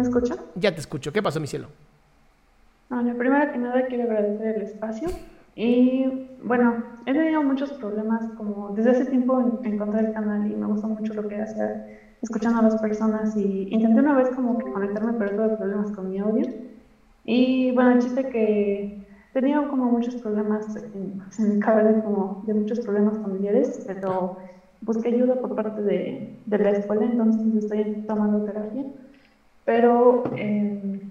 ¿Me escucha? Ya te escucho. ¿Qué pasó, mi cielo? Vale, primero que nada quiero agradecer el espacio y bueno, he tenido muchos problemas como desde hace tiempo encontrar el canal y me gusta mucho lo que hace escuchando a las personas y intenté una vez como que conectarme pero tuve problemas con mi audio y bueno, el chiste que tenía como muchos problemas en, en mi cabeza como de muchos problemas familiares pero busqué ayuda por parte de, de la escuela entonces estoy tomando terapia pero eh,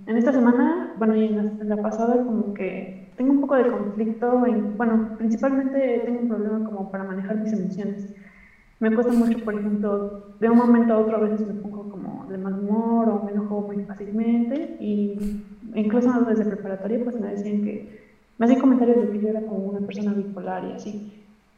en esta semana, bueno, y en la, pasada, como que tengo un poco de conflicto. En, bueno, principalmente tengo un problema como para manejar mis emociones. Me cuesta mucho, por ejemplo, de un momento a otro a veces me pongo como de mal humor o me enojo muy fácilmente. Y incluso desde preparatoria, pues me decían que, me hacían comentarios de que yo era como una persona bipolar y así.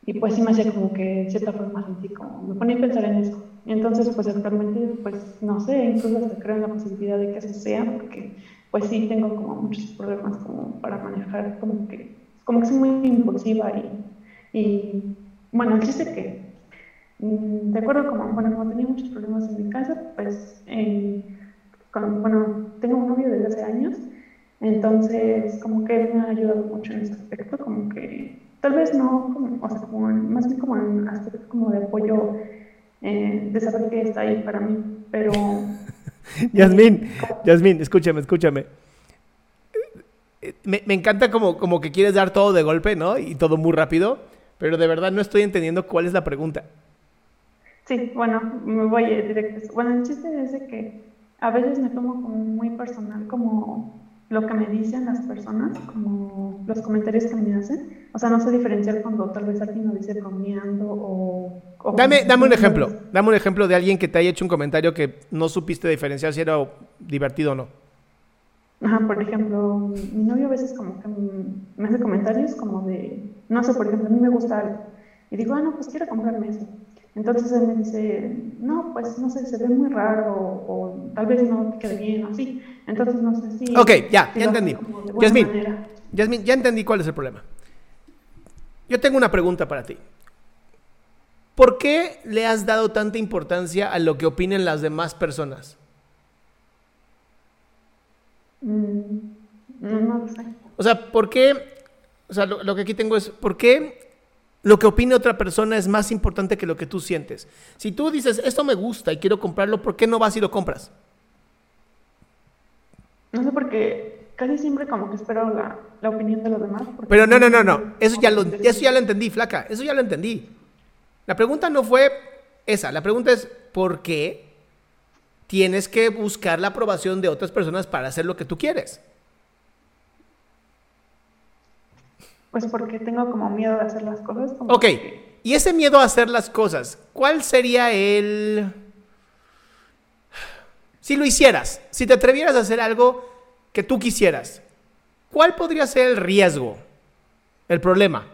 Y pues sí me hacía como que de cierta forma sentí como, me ponía a pensar en eso. Entonces, pues actualmente, pues no sé, incluso hasta creo en la posibilidad de que eso sea, porque pues sí tengo como muchos problemas como para manejar, como que, como que soy muy impulsiva y, y bueno, el chiste que, mm, de acuerdo como, bueno, como tenía muchos problemas en mi casa, pues, bueno, tengo un novio desde hace años, entonces como que él me ha ayudado mucho en ese aspecto, como que, tal vez no, como, o sea, más bien como en aspecto como de apoyo eh, de saber que está ahí para mí, pero... Yasmín, Yasmín, escúchame, escúchame. Me, me, encanta como, como que quieres dar todo de golpe, ¿no? Y todo muy rápido, pero de verdad no estoy entendiendo cuál es la pregunta. Sí, bueno, me voy directo. Bueno, el chiste es de que a veces me tomo como muy personal, como lo que me dicen las personas, como los comentarios que me hacen. O sea, no sé diferenciar cuando tal vez alguien lo dice bromeando o... dame, dame un ejemplo, dame un ejemplo de alguien que te haya hecho un comentario que no supiste diferenciar si era divertido o no. Ajá, por ejemplo, mi novio a veces como que me hace comentarios como de, no sé, por ejemplo, a mí me gusta algo. Y digo, ah, no, pues quiero comprarme eso. Entonces él me dice, no, pues no sé, se ve muy raro o, tal vez no quede bien así. Entonces no sé si... Ok, ya, ya entendí. Yasmin, Yasmin, ya entendí cuál es el problema. Yo tengo una pregunta para ti. ¿Por qué le has dado tanta importancia a lo que opinen las demás personas? Mm, no, sé. O sea, ¿por qué? O sea, lo, lo que aquí tengo es, ¿por qué lo que opine otra persona es más importante que lo que tú sientes. Si tú dices, esto me gusta y quiero comprarlo, ¿por qué no vas y lo compras? No sé, porque casi siempre como que espero la, la opinión de los demás. Pero no, no, no, no. Eso ya, lo, eso ya lo entendí, flaca. Eso ya lo entendí. La pregunta no fue esa. La pregunta es, ¿por qué tienes que buscar la aprobación de otras personas para hacer lo que tú quieres? Pues porque tengo como miedo de hacer las cosas. ok, y ese miedo a hacer las cosas, ¿cuál sería el... Si lo hicieras, si te atrevieras a hacer algo que tú quisieras, ¿cuál podría ser el riesgo, el problema?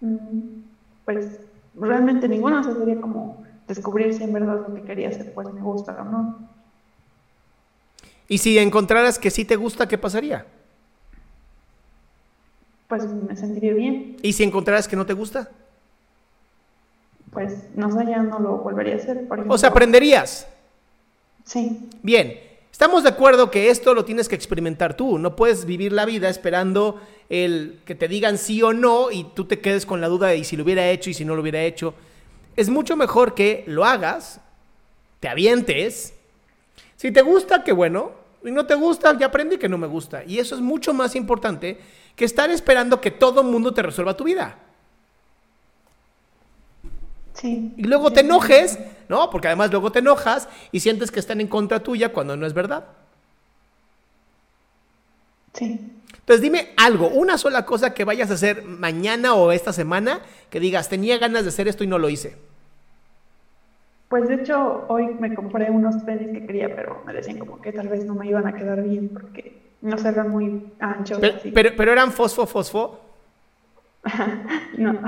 Mm, pues realmente ninguno, o sea, sería como descubrir si en verdad lo que quería hacer pues me gusta o no. Y si encontraras que sí te gusta, ¿qué pasaría? Pues me sentiría bien. ¿Y si encontraras que no te gusta? Pues no sé, ya no lo volvería a hacer. Por ejemplo. O sea, aprenderías. Sí. Bien, estamos de acuerdo que esto lo tienes que experimentar tú. No puedes vivir la vida esperando el que te digan sí o no y tú te quedes con la duda de si lo hubiera hecho y si no lo hubiera hecho. Es mucho mejor que lo hagas, te avientes. Si te gusta, qué bueno. Y no te gusta, ya aprendí que no me gusta. Y eso es mucho más importante que estar esperando que todo mundo te resuelva tu vida. Sí. Y luego te enojes, ¿no? Porque además luego te enojas y sientes que están en contra tuya cuando no es verdad. Sí. Entonces dime algo, una sola cosa que vayas a hacer mañana o esta semana que digas, tenía ganas de hacer esto y no lo hice. Pues de hecho, hoy me compré unos tenis que quería, pero me decían como que tal vez no me iban a quedar bien porque no se ven muy anchos. Pero, así. pero, pero eran fosfo, fosfo. no.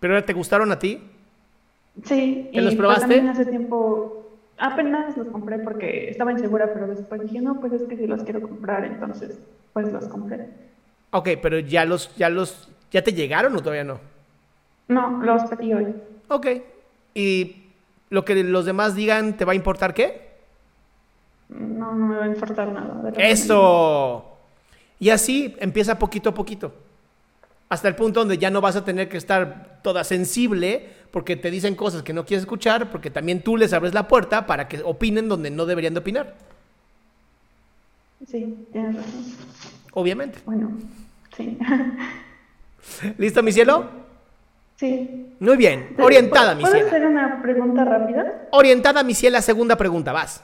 ¿Pero te gustaron a ti? Sí, ¿Te los pues, probaste? también hace tiempo, apenas los compré porque estaba insegura, pero después dije, no, pues es que sí los quiero comprar, entonces pues los compré. Ok, pero ya los, ya los, ¿ya te llegaron o todavía no? No, los pedí hoy. Ok. ¿Y lo que los demás digan te va a importar qué? No, no me va a importar nada. Eso. Y así empieza poquito a poquito. Hasta el punto donde ya no vas a tener que estar toda sensible porque te dicen cosas que no quieres escuchar, porque también tú les abres la puerta para que opinen donde no deberían de opinar. Sí, tienes razón. Obviamente. Bueno, sí. ¿Listo, mi cielo? sí. Muy bien. Orientada, mi ¿Puedo cielo. hacer una pregunta rápida? Orientada, mi cielo. Segunda pregunta, vas.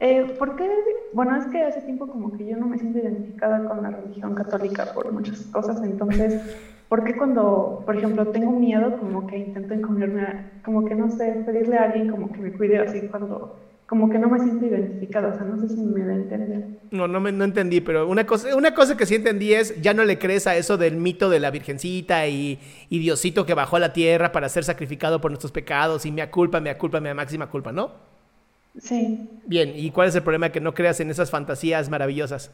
Eh, ¿por qué? Bueno, es que hace tiempo como que yo no me siento identificada con la religión católica por muchas cosas, entonces, ¿por qué cuando, por ejemplo, tengo miedo como que intento encomendarme, como que no sé, pedirle a alguien como que me cuide así cuando, como que no me siento identificada, o sea, no sé si me da a entender. No, no, me, no entendí, pero una cosa, una cosa que sí entendí es, ya no le crees a eso del mito de la Virgencita y, y Diosito que bajó a la tierra para ser sacrificado por nuestros pecados y mea culpa, mea culpa, mea máxima culpa, ¿no? Sí, Bien, ¿y cuál es el problema que no creas en esas fantasías maravillosas?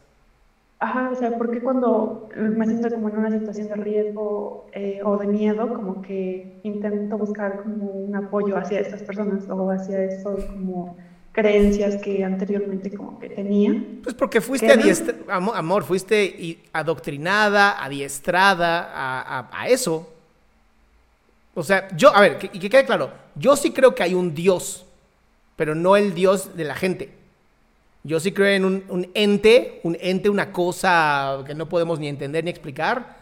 ajá, o sea, ¿por qué cuando me siento como en una situación de riesgo eh, o de miedo, como que intento buscar como un apoyo hacia estas personas o hacia esas como creencias que anteriormente como que tenía? Pues porque fuiste ¿Qué no? adiestra- amor, amor, fuiste adoctrinada, adiestrada a, a- a eso. O sea, yo, a ver, que- y que quede claro, yo sí creo que hay un Dios, pero no el Dios de la gente. Yo sí creo en un, ente, un ente, una cosa que no podemos ni entender ni explicar,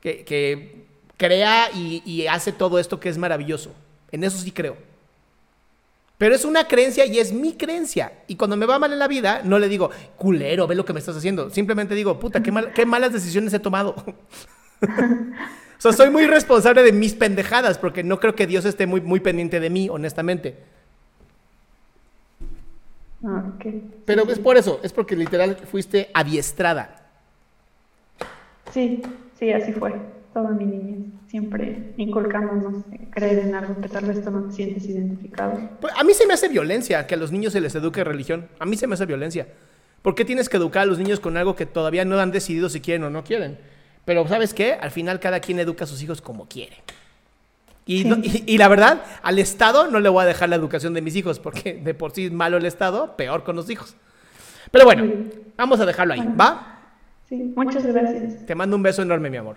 que, que crea y, y hace todo esto que es maravilloso. En eso sí creo. Pero es una creencia y es mi creencia. Y cuando me va mal en la vida, no le digo, culero, ve lo que me estás haciendo. Simplemente digo, puta, qué, mal- qué malas decisiones he tomado. o sea, soy muy responsable de mis pendejadas porque no creo que Dios esté muy, muy pendiente de mí, honestamente. Ah. Pero Sí, es por eso, es porque literal fuiste adiestrada. Sí, sí, así fue. Toda mi niñez, siempre inculcándonos eh, creer en algo que tal vez tú no te sientes identificado. Pues, a mí se me hace violencia que a los niños se les eduque religión. A mí se me hace violencia. ¿Por qué tienes que educar a los niños con algo que todavía no han decidido si quieren o no quieren? Pero ¿sabes qué? Al final cada quien educa a sus hijos como quiere. Y, Sí. no- y- y la verdad, al Estado no le voy a dejar la educación de mis hijos, porque de por sí es malo el Estado, peor con los hijos. Pero bueno, vamos a dejarlo ahí, ¿va? Sí, muchas gracias. Te mando un beso enorme, mi amor.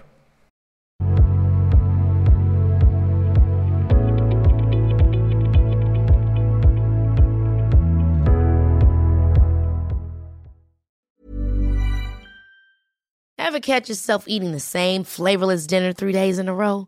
Ever catch yourself eating the same flavorless dinner three days in a row?